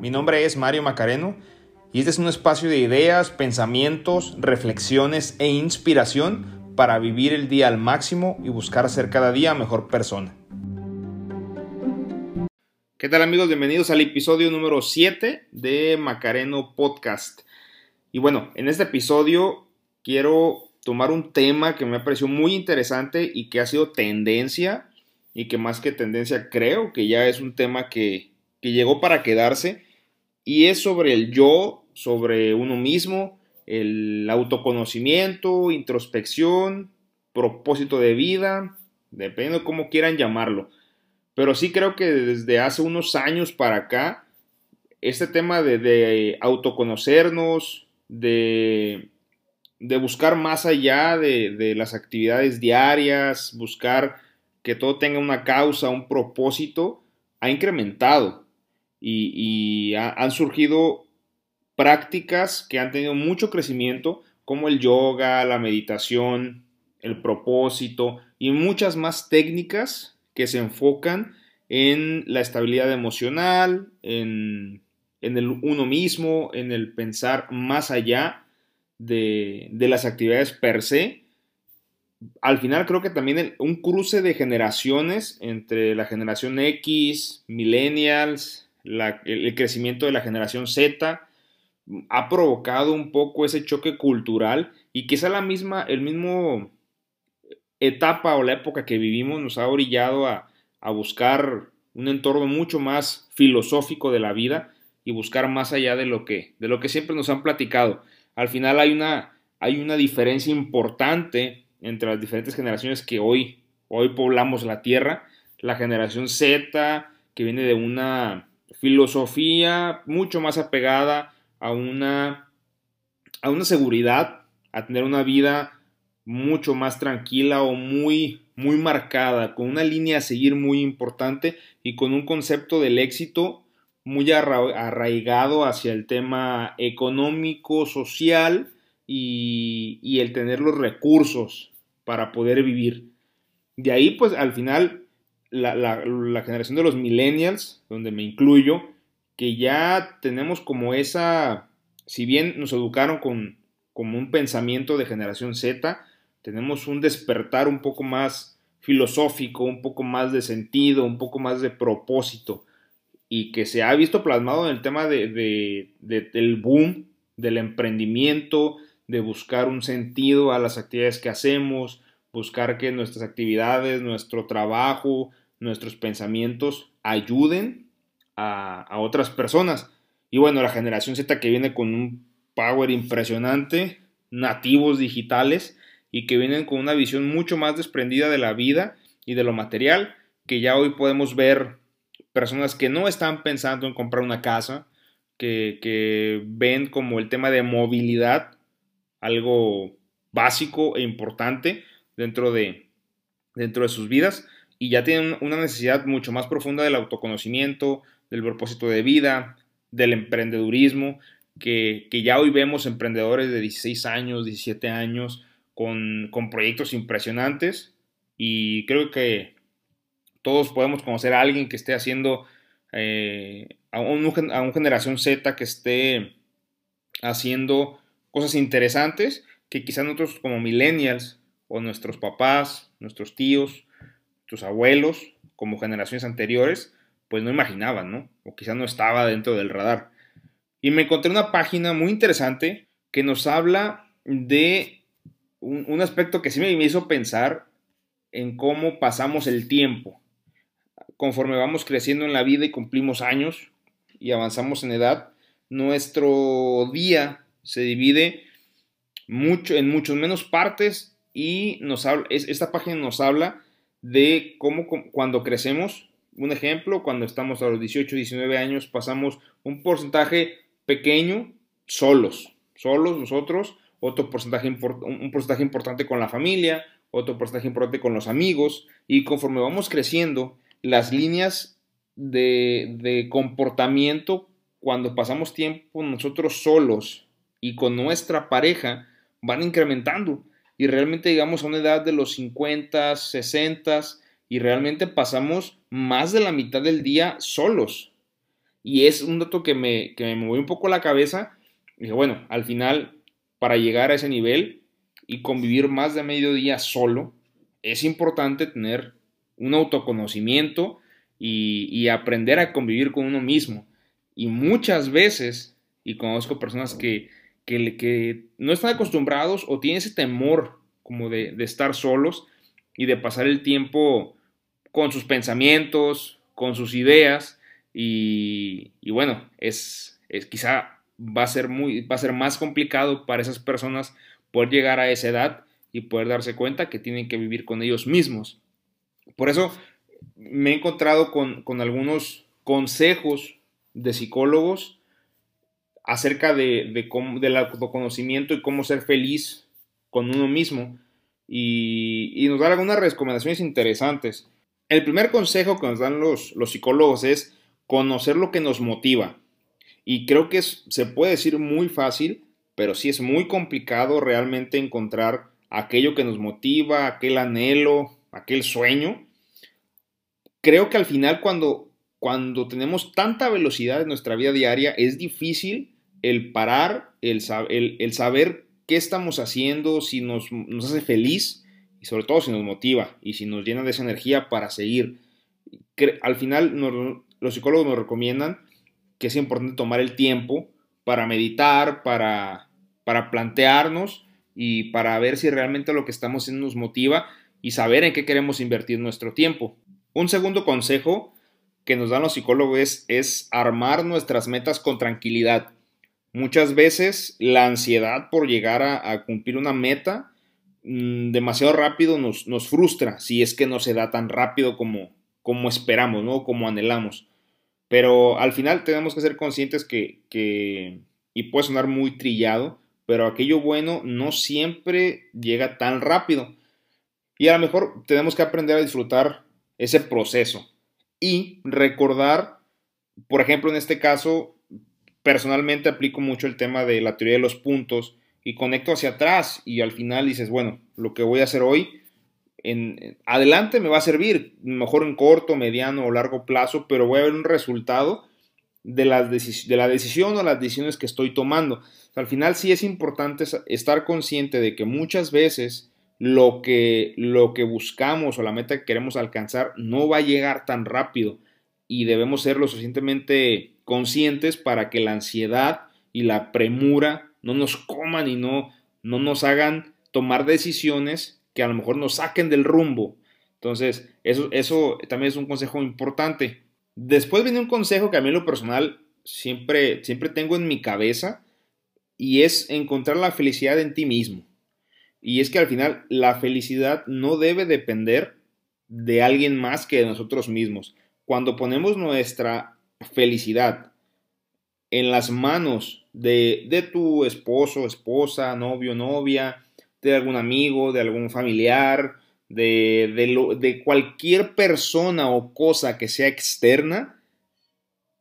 Mi nombre es Mario Macareno y este es un espacio de ideas, pensamientos, reflexiones e inspiración para vivir el día al máximo y buscar ser cada día mejor persona. ¿Qué tal amigos? Bienvenidos al episodio número 7 de Macareno Podcast. Y bueno, en este episodio quiero tomar un tema que me ha parecido muy interesante y que ha sido tendencia y que más que tendencia creo que ya es un tema que, que llegó para quedarse y es sobre el yo, sobre uno mismo, el autoconocimiento, introspección, propósito de vida, dependiendo de cómo quieran llamarlo. Pero sí creo que desde hace unos años para acá, este tema de, de autoconocernos, de, de, buscar más allá de, de las actividades diarias, buscar que todo tenga una causa, un propósito, ha incrementado y, han surgido prácticas que han tenido mucho crecimiento, como el yoga, la meditación, el propósito y muchas más técnicas que se enfocan en la estabilidad emocional, en, el uno mismo, en el pensar más allá de, de las actividades per se. Al final creo que también un cruce de generaciones entre la generación X, millennials, el, crecimiento de la generación Z ha provocado un poco ese choque cultural y quizá la misma, el mismo etapa o la época que vivimos nos ha orillado a, buscar un entorno mucho más filosófico de la vida y buscar más allá de lo que, de lo que siempre nos han platicado. Al final hay una, hay una diferencia importante entre las diferentes generaciones que hoy, hoy poblamos la Tierra. La generación Z, que viene de una filosofía mucho más apegada a una, a una seguridad, a tener una vida mucho más tranquila o muy, muy marcada, con una línea a seguir muy importante y con un concepto del éxito muy arraigado hacia el tema económico, social y, y el tener los recursos para poder vivir. De ahí, pues al final, la, generación de los millennials, donde me incluyo, que ya tenemos como esa, si bien nos educaron con como un pensamiento de generación Z, tenemos un despertar un poco más filosófico, un poco más de sentido, un poco más de propósito, y que se ha visto plasmado en el tema de, del boom, del emprendimiento, de buscar un sentido a las actividades que hacemos, buscar que nuestras actividades, nuestro trabajo, nuestros pensamientos ayuden a, otras personas. Y bueno, la generación Z que viene con un power impresionante, nativos digitales y que vienen con una visión mucho más desprendida de la vida y de lo material, que ya hoy podemos ver personas que no están pensando en comprar una casa, que, que ven como el tema de movilidad algo básico e importante dentro de, dentro de sus vidas y ya tienen una necesidad mucho más profunda del autoconocimiento, del propósito de vida, del emprendedurismo, que, ya hoy vemos emprendedores de 16 años, 17 años, con, proyectos impresionantes. Y creo que todos podemos conocer a alguien que esté haciendo, eh, a, un, a una generación Z que esté haciendo cosas interesantes que quizás nosotros como millennials o nuestros papás, nuestros tíos, tus abuelos, como generaciones anteriores, pues no imaginaban, ¿no? O quizás no estaba dentro del radar. Y me encontré una página muy interesante que nos habla de un, aspecto que sí me hizo pensar en cómo pasamos el tiempo. Conforme vamos creciendo en la vida y cumplimos años y avanzamos en edad, nuestro día se divide mucho, en muchos menos partes y nos habla, esta página nos habla de cómo cuando crecemos, un ejemplo, cuando estamos a los 18, 19 años, pasamos un porcentaje pequeño solos, solos nosotros, otro porcentaje, un porcentaje importante con la familia, otro porcentaje importante con los amigos, y conforme vamos creciendo, las líneas de, de comportamiento cuando pasamos tiempo nosotros solos y con nuestra pareja van incrementando y realmente llegamos a una edad de los 50, 60 y realmente pasamos más de la mitad del día solos. Y es un dato que me, que me movió un poco la cabeza. Dije, bueno, al final, para llegar a ese nivel y convivir más de medio día solo, es importante tener un autoconocimiento y, aprender a convivir con uno mismo. Y muchas veces, y conozco personas que, que, no están acostumbrados o tienen ese temor como de, estar solos y de pasar el tiempo con sus pensamientos, con sus ideas y, bueno, es, quizá va a ser muy va a ser más complicado para esas personas poder llegar a esa edad y poder darse cuenta que tienen que vivir con ellos mismos. Por eso me he encontrado con, algunos consejos de psicólogos acerca de, cómo, del autoconocimiento y cómo ser feliz con uno mismo. Y, nos dan algunas recomendaciones interesantes. El primer consejo que nos dan los, los psicólogos es conocer lo que nos motiva. Y creo que se puede decir muy fácil, pero sí es muy complicado realmente encontrar aquello que nos motiva, aquel anhelo, aquel sueño creo que al final cuando, cuando tenemos tanta velocidad en nuestra vida diaria, es difícil el parar, el, el, saber qué estamos haciendo, si nos, hace feliz y sobre todo si nos motiva y si nos llena de esa energía para seguir. Al final los psicólogos nos recomiendan que es importante tomar el tiempo para meditar, para, para plantearnos y para ver si realmente lo que estamos haciendo nos motiva y saber en qué queremos invertir nuestro tiempo. Un segundo consejo que nos dan los psicólogos es, armar nuestras metas con tranquilidad. Muchas veces la ansiedad por llegar a, cumplir una meta mm, demasiado rápido nos, nos, frustra si es que no se da tan rápido como, como esperamos, ¿no? como anhelamos. Pero al final tenemos que ser conscientes que, que, y puede sonar muy trillado, pero aquello bueno no siempre llega tan rápido. Y a lo mejor tenemos que aprender a disfrutar ese proceso. Y recordar, por ejemplo, en este caso, personalmente aplico mucho el tema de la teoría de los puntos y conecto hacia atrás y al final dices, bueno, lo que voy a hacer hoy, en, adelante me va a servir, mejor en corto, mediano o largo plazo, pero voy a ver un resultado de, las de la decisión o las decisiones que estoy tomando. al final sí es importante estar consciente de que muchas veces lo que, lo que buscamos o la meta que queremos alcanzar no va a llegar tan rápido y debemos ser lo suficientemente conscientes para que la ansiedad y la premura no nos coman y no, no nos hagan tomar decisiones que a lo mejor nos saquen del rumbo. Entonces, eso, eso también es un consejo importante. Después viene un consejo que a mí lo personal siempre, siempre tengo en mi cabeza y es encontrar la felicidad en ti mismo. Y es que al final la felicidad no debe depender de alguien más que de nosotros mismos. Cuando ponemos nuestra felicidad en las manos de, tu esposo, esposa, novio, novia, de algún amigo, de algún familiar, de, cualquier persona o cosa que sea externa,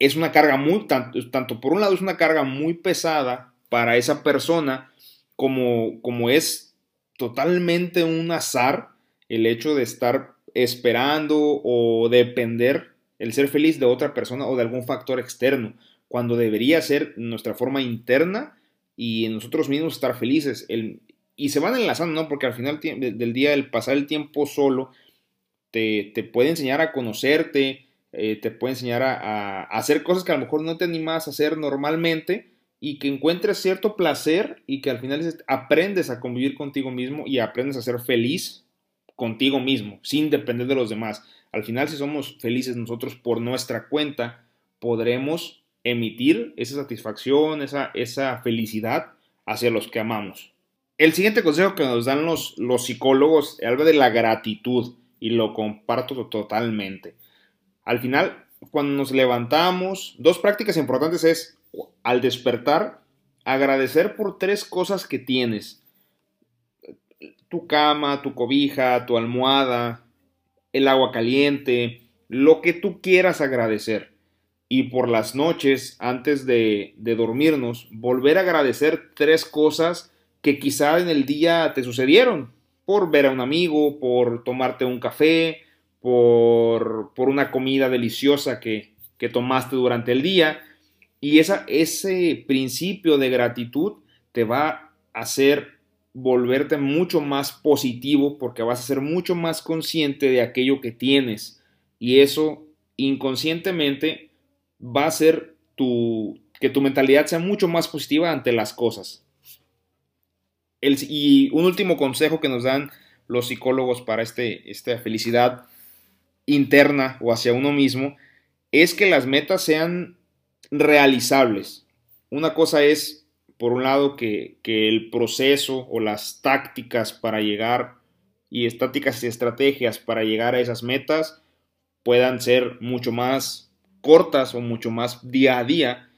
es una carga muy, tanto, tanto, por un lado es una carga muy pesada para esa persona, como, como es totalmente un azar el hecho de estar esperando o depender el ser feliz de otra persona o de algún factor externo, cuando debería ser nuestra forma interna y nosotros mismos estar felices. El, y se van enlazando, ¿no? Porque al final del día, el pasar el tiempo solo te, puede enseñar a conocerte, eh, te puede enseñar a, a, hacer cosas que a lo mejor no te animas a hacer normalmente, y que encuentres cierto placer y que al final aprendes a convivir contigo mismo y aprendes a ser feliz contigo mismo, sin depender de los demás. Al final, si somos felices nosotros por nuestra cuenta, podremos emitir esa satisfacción, esa, esa felicidad hacia los que amamos. El siguiente consejo que nos dan los, los psicólogos habla de la gratitud y lo comparto totalmente. Al final, cuando nos levantamos, dos prácticas importantes es al despertar, agradecer por tres cosas que tienes. Tu cama, tu cobija, tu almohada, el agua caliente, lo que tú quieras agradecer. Y por las noches, antes de, de dormirnos, volver a agradecer tres cosas que quizá en el día te sucedieron. Por ver a un amigo, por tomarte un café, por, por una comida deliciosa que, que tomaste durante el día. Y esa, ese principio de gratitud te va a hacer volverte mucho más positivo porque vas a ser mucho más consciente de aquello que tienes. Y eso inconscientemente va a hacer tu, que tu mentalidad sea mucho más positiva ante las cosas. y un último consejo que nos dan los psicólogos para este, esta felicidad interna o hacia uno mismo es que las metas sean realizables. Una cosa es, por un lado, que, que el proceso o las tácticas para llegar y estáticas y estrategias para llegar a esas metas puedan ser mucho más cortas o mucho más día a día.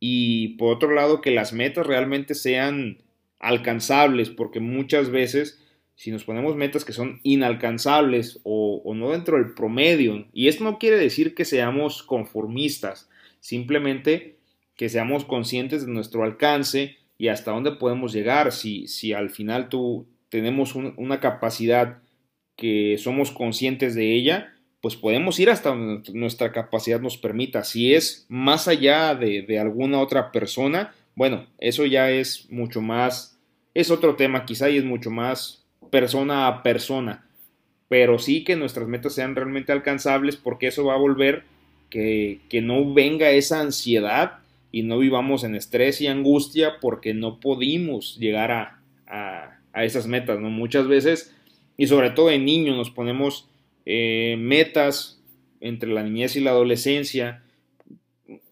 Y por otro lado, que las metas realmente sean alcanzables, porque muchas veces si nos ponemos metas que son inalcanzables o, no dentro del promedio, y esto no quiere decir que seamos conformistas, simplemente que seamos conscientes de nuestro alcance y hasta dónde podemos llegar, si, si al final tú tenemos una capacidad que somos conscientes de ella, pues podemos ir hasta donde nuestra capacidad nos permita. Si es más allá de, de alguna otra persona, bueno, eso ya es mucho más, es otro tema quizá y es mucho más persona a persona, pero sí que nuestras metas sean realmente alcanzables porque eso va a volver que, no venga esa ansiedad y no vivamos en estrés y angustia porque no pudimos llegar a, esas metas, ¿no? Muchas veces, y sobre todo en niños, nos ponemos eh, metas entre la niñez y la adolescencia,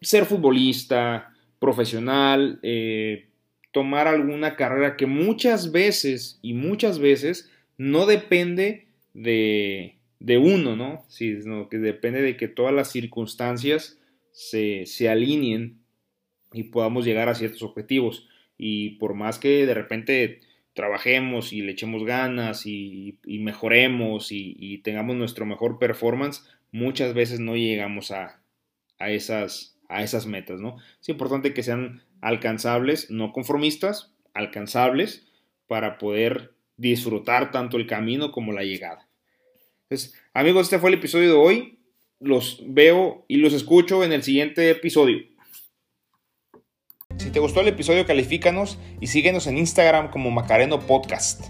ser futbolista, profesional, eh, tomar alguna carrera que muchas veces y muchas veces no depende de, uno, ¿no? Sino que depende de que todas las circunstancias se, alineen y podamos llegar a ciertos objetivos. Y por más que de repente trabajemos y le echemos ganas y, mejoremos y, tengamos nuestro mejor performance, muchas veces no llegamos a, a, esas, a esas metas, ¿no? Es importante que sean alcanzables, no conformistas, alcanzables para poder disfrutar tanto el camino como la llegada. Entonces, amigos, este fue el episodio de hoy. Los veo y los escucho en el siguiente episodio. Si te gustó el episodio, califícanos y síguenos en Instagram como Macareno Podcast.